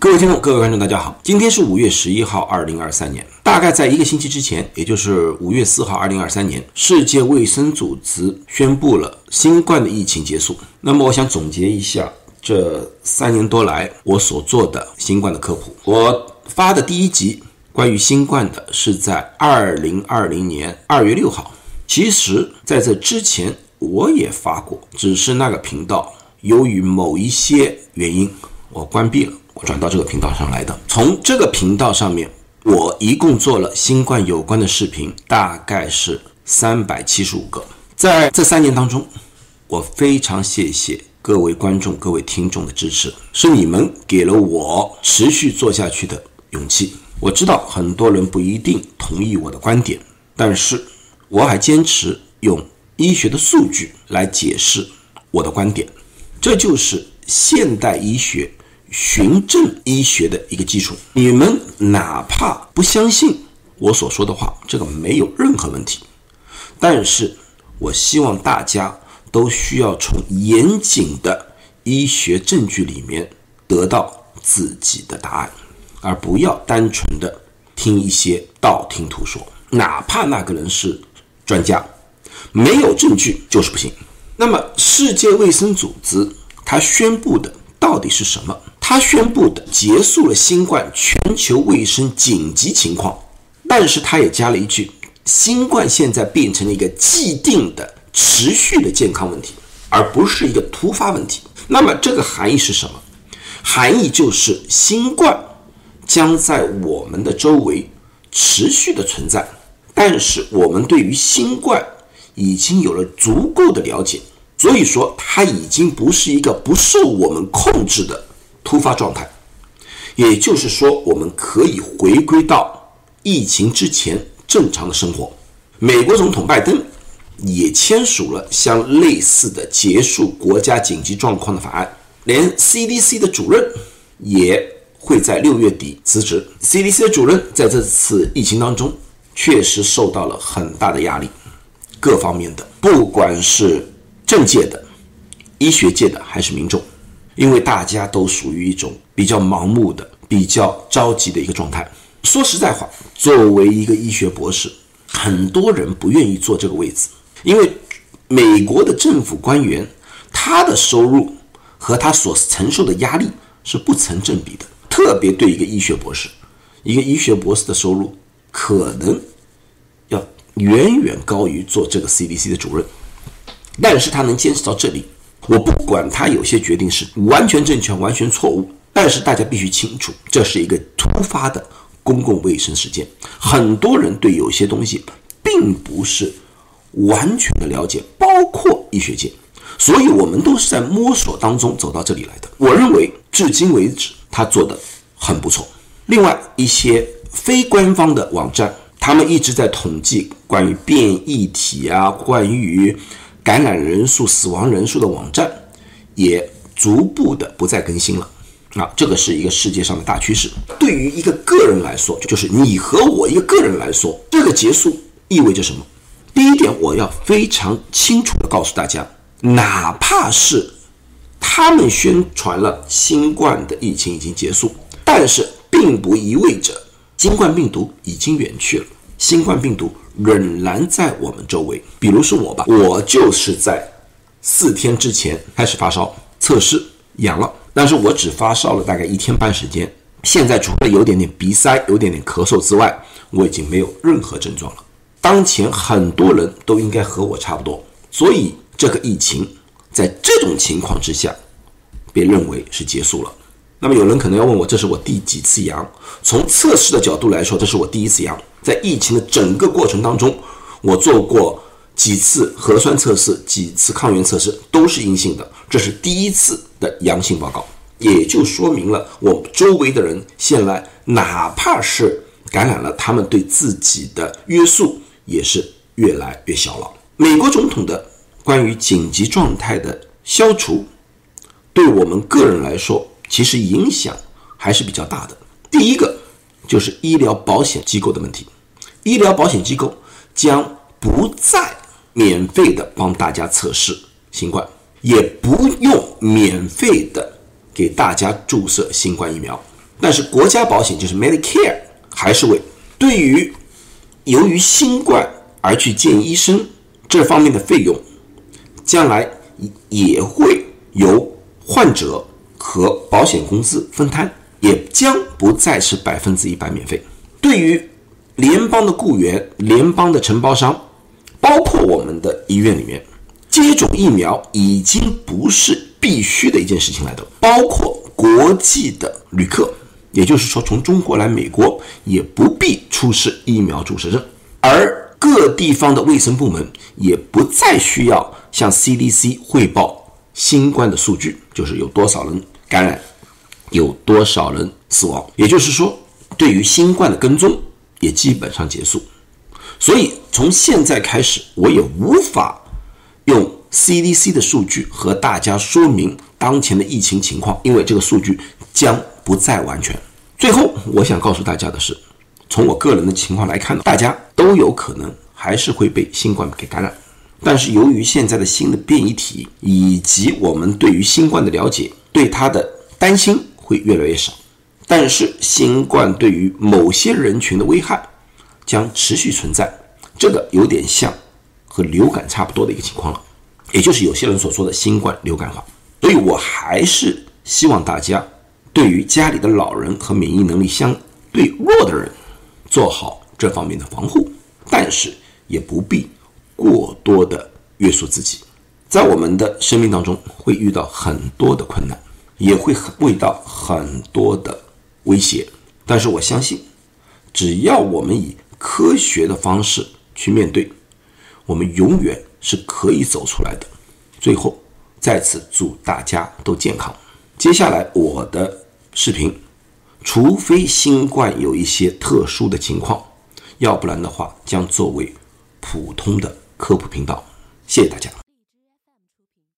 各位听众、各位观众，大家好，今天是五月十一号，二零二三年。大概在一个星期之前，也就是五月四号，二零二三年，世界卫生组织宣布了新冠的疫情结束。那么，我想总结一下这三年多来我所做的新冠的科普。我发的第一集关于新冠的是在二零二零年二月六号。其实，在这之前我也发过，只是那个频道由于某一些原因，我关闭了。转到这个频道上来的。从这个频道上面，我一共做了新冠有关的视频，大概是三百七十五个。在这三年当中，我非常谢谢各位观众、各位听众的支持，是你们给了我持续做下去的勇气。我知道很多人不一定同意我的观点，但是我还坚持用医学的数据来解释我的观点，这就是现代医学。循证医学的一个基础，你们哪怕不相信我所说的话，这个没有任何问题。但是，我希望大家都需要从严谨的医学证据里面得到自己的答案，而不要单纯的听一些道听途说，哪怕那个人是专家，没有证据就是不行。那么，世界卫生组织它宣布的到底是什么？他宣布的结束了新冠全球卫生紧急情况，但是他也加了一句：新冠现在变成了一个既定的、持续的健康问题，而不是一个突发问题。那么这个含义是什么？含义就是新冠将在我们的周围持续的存在，但是我们对于新冠已经有了足够的了解，所以说它已经不是一个不受我们控制的。突发状态，也就是说，我们可以回归到疫情之前正常的生活。美国总统拜登也签署了相类似的结束国家紧急状况的法案，连 CDC 的主任也会在六月底辞职。CDC 的主任在这次疫情当中确实受到了很大的压力，各方面的，不管是政界的、医学界的，还是民众。因为大家都属于一种比较盲目的、比较着急的一个状态。说实在话，作为一个医学博士，很多人不愿意坐这个位置，因为美国的政府官员他的收入和他所承受的压力是不成正比的。特别对一个医学博士，一个医学博士的收入可能要远远高于做这个 CDC 的主任，但是他能坚持到这里。我不管他有些决定是完全正确、完全错误，但是大家必须清楚，这是一个突发的公共卫生事件。很多人对有些东西并不是完全的了解，包括医学界，所以我们都是在摸索当中走到这里来的。我认为至今为止他做的很不错。另外一些非官方的网站，他们一直在统计关于变异体啊，关于。感染人数、死亡人数的网站也逐步的不再更新了，啊，这个是一个世界上的大趋势。对于一个个人来说，就是你和我一个个人来说，这个结束意味着什么？第一点，我要非常清楚的告诉大家，哪怕是他们宣传了新冠的疫情已经结束，但是并不意味着新冠病毒已经远去了。新冠病毒。仍然在我们周围，比如是我吧，我就是在四天之前开始发烧，测试阳了，但是我只发烧了大概一天半时间，现在除了有点点鼻塞、有点点咳嗽之外，我已经没有任何症状了。当前很多人都应该和我差不多，所以这个疫情在这种情况之下，被认为是结束了。那么有人可能要问我，这是我第几次阳？从测试的角度来说，这是我第一次阳。在疫情的整个过程当中，我做过几次核酸测试，几次抗原测试都是阴性的，这是第一次的阳性报告，也就说明了我周围的人现在哪怕是感染了，他们对自己的约束也是越来越小了。美国总统的关于紧急状态的消除，对我们个人来说，其实影响还是比较大的。第一个。就是医疗保险机构的问题，医疗保险机构将不再免费的帮大家测试新冠，也不用免费的给大家注射新冠疫苗。但是国家保险就是 Medicare 还是为对于由于新冠而去见医生这方面的费用，将来也会由患者和保险公司分摊，也将不再是百分之一百免费。对于联邦的雇员、联邦的承包商，包括我们的医院里面，接种疫苗已经不是必须的一件事情来的，包括国际的旅客。也就是说，从中国来美国也不必出示疫苗注射证，而各地方的卫生部门也不再需要向 CDC 汇报新冠的数据，就是有多少人感染，有多少人死亡。也就是说，对于新冠的跟踪也基本上结束。所以从现在开始，我也无法用 CDC 的数据和大家说明当前的疫情情况，因为这个数据将。不再完全。最后，我想告诉大家的是，从我个人的情况来看，大家都有可能还是会被新冠给感染。但是，由于现在的新的变异体以及我们对于新冠的了解，对它的担心会越来越少。但是，新冠对于某些人群的危害将持续存在。这个有点像和流感差不多的一个情况了，也就是有些人所说的新冠流感化。所以我还是希望大家。对于家里的老人和免疫能力相对弱的人，做好这方面的防护，但是也不必过多的约束自己。在我们的生命当中，会遇到很多的困难，也会遇到很多的威胁。但是我相信，只要我们以科学的方式去面对，我们永远是可以走出来的。最后，再次祝大家都健康。接下来我的视频，除非新冠有一些特殊的情况，要不然的话将作为普通的科普频道。谢谢大家。